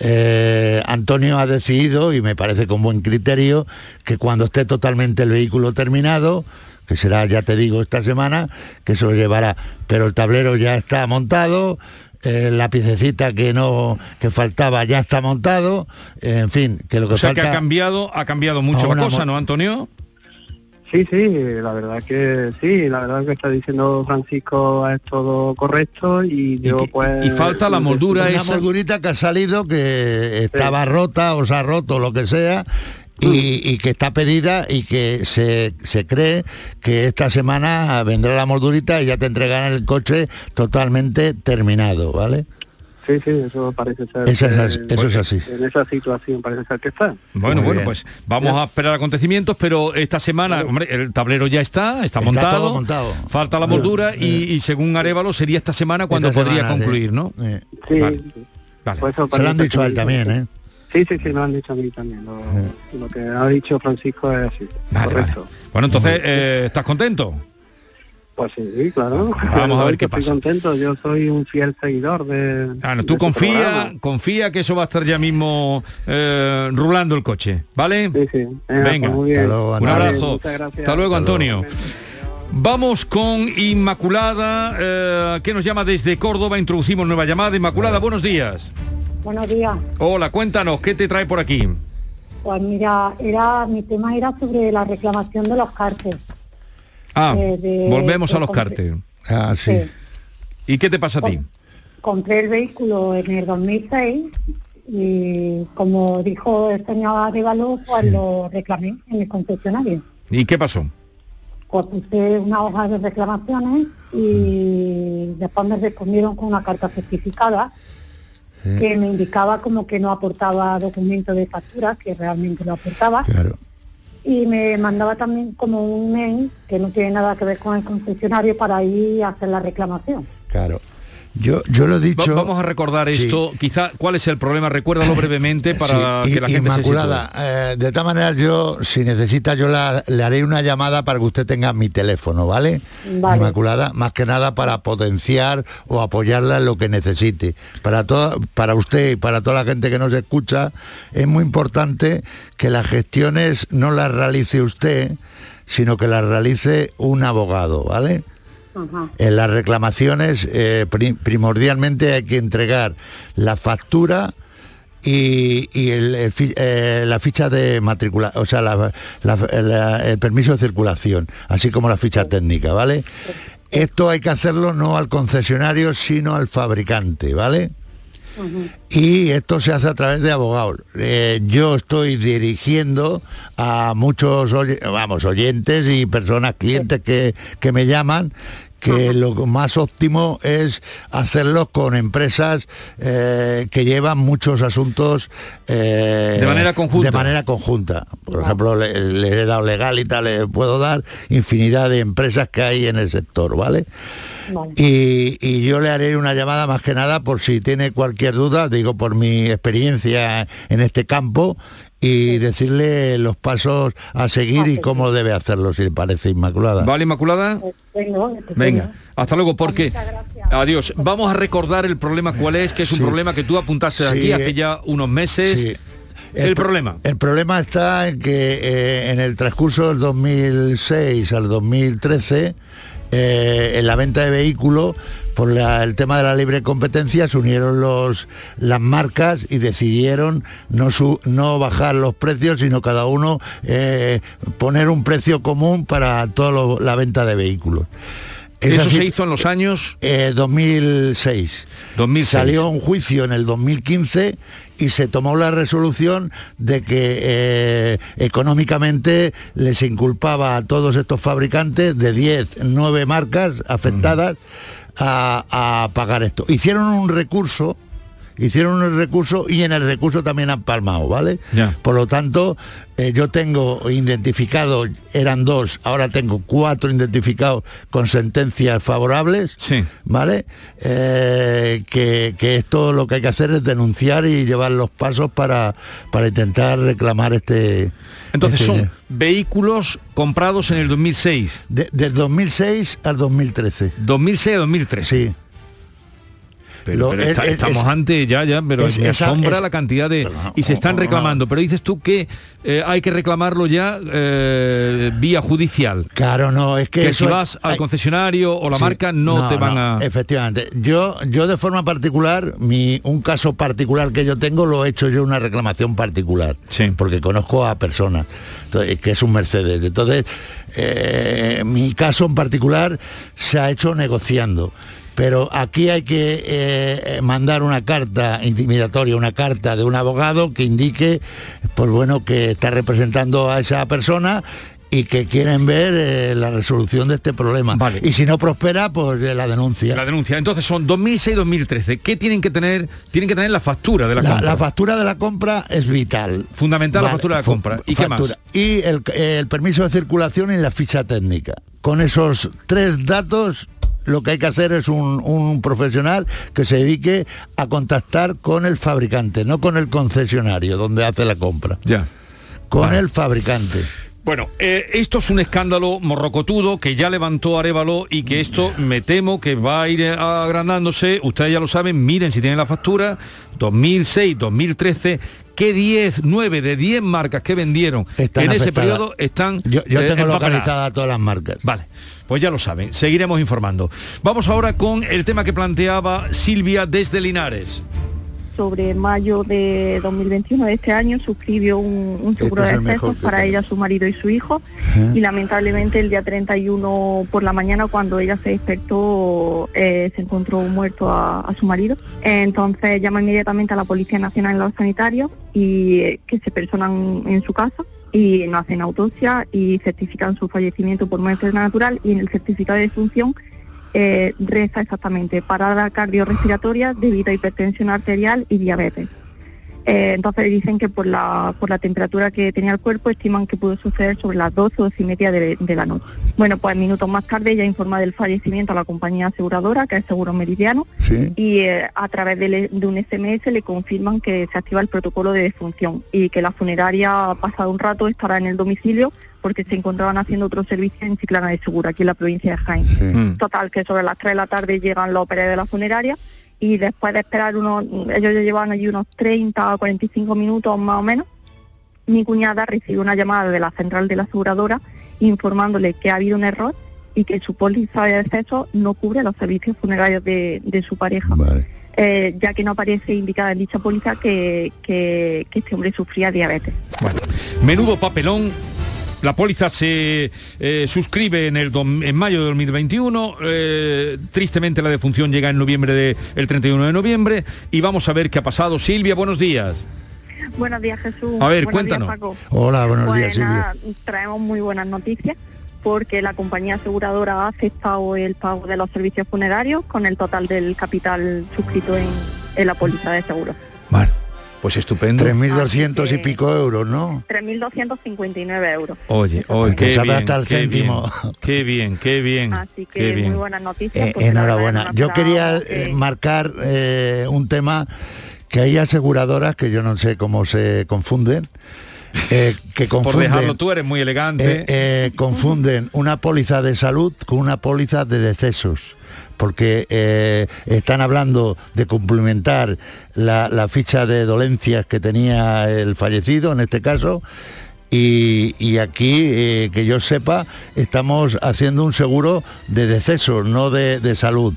Eh, Antonio ha decidido, y me parece con buen criterio, que cuando esté totalmente el vehículo terminado, que será, ya te digo, esta semana, que se lo llevará. Pero el tablero ya está montado, eh, la piececita que no que faltaba ya está montado, eh, en fin, que lo que O sea falta... que ha cambiado, ha cambiado mucho la cosa, ¿no, Antonio? Sí, sí, la verdad que sí, la verdad que está diciendo Francisco es todo correcto y yo pues... y falta la moldura Una esa. moldurita que ha salido que estaba rota o se ha roto lo que sea y, y que está pedida y que se, se cree que esta semana vendrá la moldurita y ya te entregarán el coche totalmente terminado, ¿vale? Sí, sí, eso parece ser... Eso es eso es así. En esa situación parece ser que está. Bueno, Muy bueno, bien. pues vamos a esperar acontecimientos, pero esta semana, hombre, el tablero ya está, está, Está montado, todo montado. falta la moldura y, y según Arevalo sería esta semana cuando Esta podría semana, sí. concluir, ¿no? Eh, Sí, Vale. sí. Vale. Por eso Se lo han dicho a él también, ¿eh? Sí, sí, sí, me lo han dicho a mí también. Lo, lo que ha dicho Francisco es así, Vale, correcto. Bueno, entonces, eh, ¿estás contento? Pues sí, claro. Vamos a ver qué Estoy pasa. contento, yo soy un fiel seguidor de... Ah, no, de tú este confía, confía que eso va a estar ya mismo eh, rulando el coche, ¿vale? Sí, sí. Venga, Venga, pues muy bien. Luego, un abrazo. Muchas gracias. Hasta luego, Hasta luego. Antonio. Vamos con Inmaculada, eh, que nos llama desde Córdoba. Introducimos nueva llamada. Inmaculada, buenos días. Buenos días. Hola, cuéntanos, ¿qué te trae por aquí? Pues mira, era mi tema era sobre la reclamación de los cartes. Ah, Eh, de- volvemos a los cartes. Ah, sí. Sí. ¿Y qué te pasa a ti? Compré el vehículo en el 2006 y como dijo el señor Arevalo, pues lo reclamé en el concesionario. ¿Y qué pasó? Pues puse una hoja de reclamaciones y después me respondieron con una carta certificada Sí. que me indicaba como que no aportaba documento de factura, que realmente lo aportaba. Claro. y me mandaba también como un mail que no tiene nada que ver con el concesionario para ir a hacer la reclamación. Claro. Yo, yo lo he Va- dicho... vamos a recordar Sí. esto. Quizá, ¿cuál es el problema? Recuérdalo brevemente para Sí, que la gente Inmaculada, eh, de todas maneras yo, si necesita, yo la- le haré una llamada para que usted tenga mi teléfono, ¿vale? Vale. Inmaculada, más que nada para potenciar o apoyarla en lo que necesite. Para, toda, para usted y para toda la gente que nos escucha, es muy importante que las gestiones no las realice usted, sino que las realice un abogado, ¿vale? En las reclamaciones eh, pri- primordialmente hay que entregar la factura y, y el- el fi- eh, la ficha de matrícula, o sea, la- la- la- el permiso de circulación, así como la ficha técnica, ¿vale? Esto hay que hacerlo no al concesionario, sino al fabricante, ¿vale? Y esto se hace a través de abogados. Eh, yo estoy dirigiendo a muchos vamos, oyentes y personas, clientes que, que me llaman que lo más óptimo es hacerlo con empresas eh, que llevan muchos asuntos eh, De manera conjunta. de manera conjunta. Por ejemplo, le, le he dado legal y tal, le puedo dar infinidad de empresas que hay en el sector, ¿vale? Y, y yo le haré una llamada más que nada por si tiene cualquier duda, digo por mi experiencia en este campo y decirle los pasos a seguir y cómo debe hacerlo, si le parece Inmaculada. ¿Vale, Inmaculada? Tengo, estupendo. Venga, hasta luego, porque... Adiós. Vamos a recordar el problema cuál es, que es un Sí. problema que tú apuntaste Sí, aquí hace eh, ya unos meses. sí. El, pro- problema. El problema está en que eh, en el transcurso del 2006 al 2013, eh, en la venta de vehículos, por la- el tema de la libre competencia se unieron los, las marcas y decidieron no, su- no bajar los precios, sino cada uno eh, poner un precio común para toda la venta de vehículos. Eso así- se hizo en los años eh, 2006. 2006. Salió un juicio en el 2015 y se tomó la resolución de que eh, económicamente les inculpaba a todos estos fabricantes de 10, 9 marcas afectadas a, a pagar esto. Hicieron un recurso. Hicieron un recurso y en el recurso también han palmado, ¿vale? Ya. Por lo tanto, eh, yo tengo identificado, eran dos, ahora tengo cuatro identificados con sentencias favorables, ¿vale? Eh, que, que es todo lo que hay que hacer es denunciar y llevar los pasos para, para intentar reclamar este... Entonces este son vehículos comprados en el 2006. De, del 2006 al 2013. 2006 a 2013. Sí. Pero, Lo- pero es- está- es- estamos es- antes ya, ya, pero es- me asombra la cantidad de... Y se están no. reclamando, pero dices tú que eh, hay que reclamarlo ya eh, vía judicial. Claro, no, es que... Que eso si vas al hay- concesionario o la Sí. marca no, te van a... Efectivamente. Yo, yo de forma particular, mi, un caso particular que yo tengo, lo he hecho yo una reclamación particular. Porque conozco a personas, entonces, que es un Mercedes. Entonces, eh, mi caso en particular se ha hecho negociando. Pero aquí hay que eh, mandar una carta intimidatoria, una carta de un abogado que indique, pues bueno, que está representando a esa persona y que quieren ver eh, la resolución de este problema. Y si no prospera, pues eh, la denuncia. La denuncia. Entonces son 2006-2013. ¿Qué tienen que tener? Tienen que tener la factura de la, La, compra. la factura de la compra es vital. Fundamental la Vale, factura de la compra. ¿Y qué más? Y el, el permiso de circulación y la ficha técnica. Con esos tres datos lo que hay que hacer es un, un profesional que se dedique a contactar con el fabricante, no con el concesionario donde hace la compra. Ya. Con el fabricante. Bueno, eh, esto es un escándalo morrocotudo que ya levantó Arevalo y que esto me temo que va a ir agrandándose. Ustedes ya lo saben, miren si tienen la factura, 2006, 2013, que 10, 9 de 10 marcas que vendieron Están en ese periodo están... Yo, yo eh, tengo localizadas todas las marcas. Vale, pues ya lo saben, seguiremos informando. Vamos ahora con el tema que planteaba Silvia desde Linares. Sobre mayo de 2021 de este año suscribió un, un seguro Este es de excesos para tengo. ella, su marido y su hijo y lamentablemente el día 31 por la mañana cuando ella se despertó eh, se encontró muerto a, a su marido. Entonces llama inmediatamente a la Policía Nacional y los sanitarios y eh, que se personan en su casa y no hacen autopsia y certifican su fallecimiento por muerte natural y en el certificado de defunción eh, reza exactamente parada cardiorrespiratoria debido a hipertensión arterial y diabetes. Eh, entonces dicen que por la, por la temperatura que tenía el cuerpo estiman que pudo suceder sobre las 12 o 12 y media de, de la noche. Bueno, pues minutos más tarde ya informa del fallecimiento a la compañía aseguradora, que es Seguro Meridiano, y eh, a través de, de un SMS le confirman que se activa el protocolo de defunción y que la funeraria, pasado un rato, estará en el domicilio porque se encontraban haciendo otro servicio en Chiclana de Segura, aquí en la provincia de Jaén. Total, que sobre las 3 de la tarde llegan los operarios de la funeraria y después de esperar unos, ellos ya llevaban allí unos 30 o 45 minutos más o menos, mi cuñada recibe una llamada de la central de la aseguradora informándole que ha habido un error y que su póliza de acceso no cubre los servicios funerarios de, de su pareja. Eh, ya que no aparece indicada en dicha póliza que, que- que este hombre sufría diabetes. Bueno, menudo papelón. La póliza se eh, suscribe en, el en mayo de 2021. eh, tristemente la defunción llega en noviembre de, el 31 de noviembre. Y vamos a ver qué ha pasado. Silvia, buenos días. Buenos días Jesús. A ver, Buenos cuéntanos. días, Paco. Hola, buenos Pues días, Silvia. nada, traemos muy buenas noticias porque la compañía aseguradora ha aceptado el pago de los servicios funerarios con el total del capital suscrito en, en la póliza de seguro. Pues estupendo. 3.200 y pico euros, ¿no? 3.259 euros. Oye, oye, Que sabe hasta el qué céntimo. bien, Qué bien, qué bien. Así que qué bien. muy buenas noticias. Eh, enhorabuena. Yo quería eh, marcar eh, un tema que hay aseguradoras que yo no sé cómo se confunden. eh, que Por confunden, dejarlo, tú eres muy elegante. eh, eh, confunden una póliza de salud con una póliza de decesos porque eh, están hablando de cumplimentar la, la ficha de dolencias que tenía el fallecido en este caso y, y aquí, eh, que yo sepa, estamos haciendo un seguro de decesos, no de, de salud.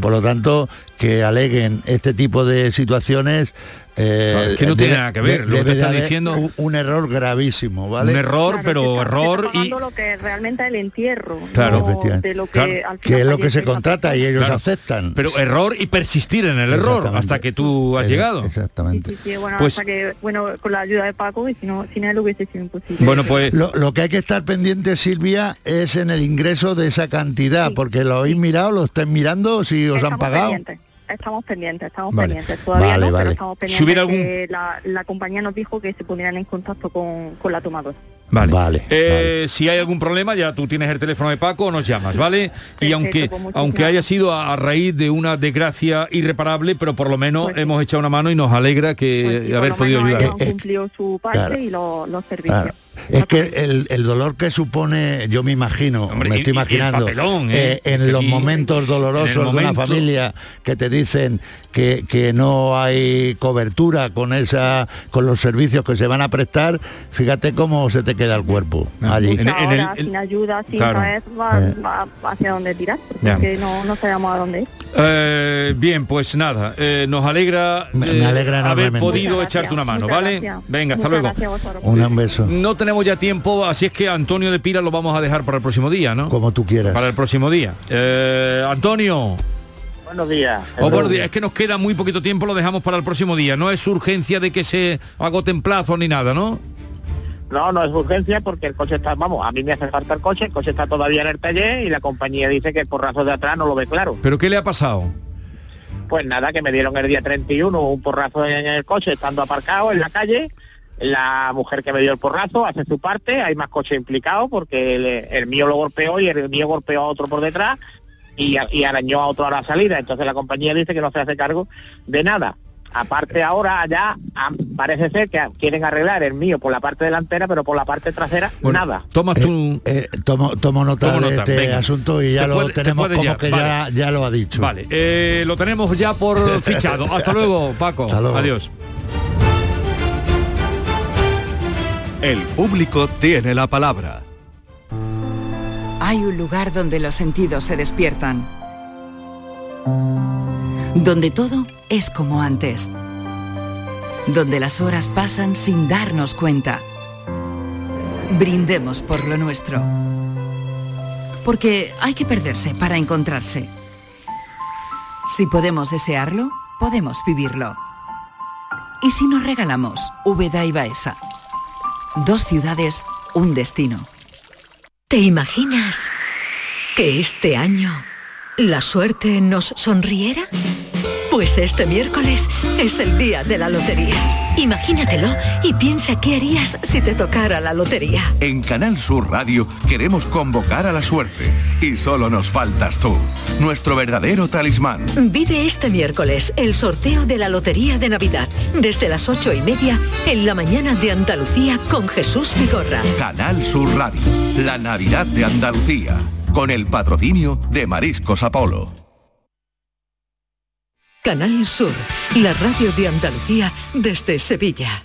Por lo tanto, que aleguen este tipo de situaciones eh, que no tiene nada que ver, lo que te está diciendo un, un, error gravísimo, ¿vale? Un error, claro, pero está, error y lo que realmente es el entierro, claro, no de lo que, claro, que es lo que se contrata y ellos claro. aceptan. Pero error y persistir en el error hasta que tú has Exact, llegado. Exactamente. Sí, sí, bueno, Pues- hasta que, bueno, con la ayuda de Paco, y si no, sin él hubiese sido imposible. Bueno, pues Lo, lo que hay que estar pendiente, Silvia, es en el ingreso de esa cantidad, porque lo habéis mirado, lo estáis mirando, si os estamos han pagado. Pendientes. Estamos pendientes, estamos Vale. pendientes. Todavía Vale, no, vale. pero estamos Si pendientes. hubiera algún- que la, la compañía nos dijo que se pondrían en contacto con, con la tomadora. Vale. Vale, Eh, Si hay algún problema, ya tú tienes el teléfono de Paco, nos llamas, ¿vale? y aunque pues aunque haya sido a, a raíz de una desgracia irreparable, pero por lo menos Pues sí. hemos echado una mano y nos alegra que Pues sí, haber podido ayudar. cumplido su parte claro. y lo- los servicios. Claro. Es que el, el dolor que supone, yo me imagino, Hombre, me y- estoy imaginando, papelón, ¿eh? eh, en los momentos dolorosos en de una familia que te dicen que, que no hay cobertura con esa con los servicios que se van a prestar, fíjate cómo se te queda el cuerpo allí. Muchas horas sin ayuda, sin Claro. saber va- Eh. va hacia dónde tirar, porque no, no sabemos a dónde ir. Eh, bien, pues nada, eh, nos alegra, Me- eh, me alegra haber podido echarte una mano, Muchas ¿vale? gracias. Venga, hasta Muchas luego. gracias a vosotros. Un beso. No tenemos ya tiempo, así es que Antonio de Pira lo vamos a dejar para el próximo día, ¿no? Como tú quieras. Para el próximo día. Eh, Antonio. Buenos días. Oh, buenos días. Es que nos queda muy poquito tiempo, lo dejamos para el próximo día. No es urgencia de que se agoten plazos ni nada, ¿no? No, no es urgencia porque el coche está, vamos, a mí me hace falta el coche, el coche está todavía en el taller y la compañía dice que el porrazo de atrás no lo ve claro. ¿Pero qué le ha pasado? Pues nada, que me dieron el día 31 un porrazo en el coche estando aparcado en la calle. La mujer que me dio el porrazo hace su parte, hay más coches implicados porque el, el mío lo golpeó y el mío golpeó a otro por detrás y, y arañó a otro a la salida. Entonces la compañía dice que no se hace cargo de nada. Aparte ahora ya parece ser que quieren arreglar el mío por la parte delantera, pero por la parte trasera nada. Tomas tú... Eh, tomo, tomo nota Tomo de este venga. asunto y ya Te lo puede- tenemos como ya, que vale. ya, ya lo ha dicho. Vale, eh, lo tenemos ya por fichado. Hasta luego, Paco. Hasta luego. Adiós. El público tiene la palabra. Hay un lugar donde los sentidos se despiertan. Donde todo es como antes. Donde las horas pasan sin darnos cuenta. Brindemos por lo nuestro. Porque hay que perderse para encontrarse. Si podemos desearlo, podemos vivirlo. ¿Y si nos regalamos Úbeda y Baeza? Dos ciudades, un destino. ¿Te imaginas que este año la suerte nos sonriera? Pues este miércoles es el día de la lotería. Imagínatelo y piensa qué harías si te tocara la lotería. En Canal Sur Radio queremos convocar a la suerte. Y solo nos faltas tú, nuestro verdadero talismán. Vive este miércoles el sorteo de la Lotería de Navidad desde las ocho y media en la mañana de Andalucía con Jesús Vigorra. Canal Sur Radio, la Navidad de Andalucía, con el patrocinio de Mariscos Apolo. Canal Sur, la radio de Andalucía desde Sevilla.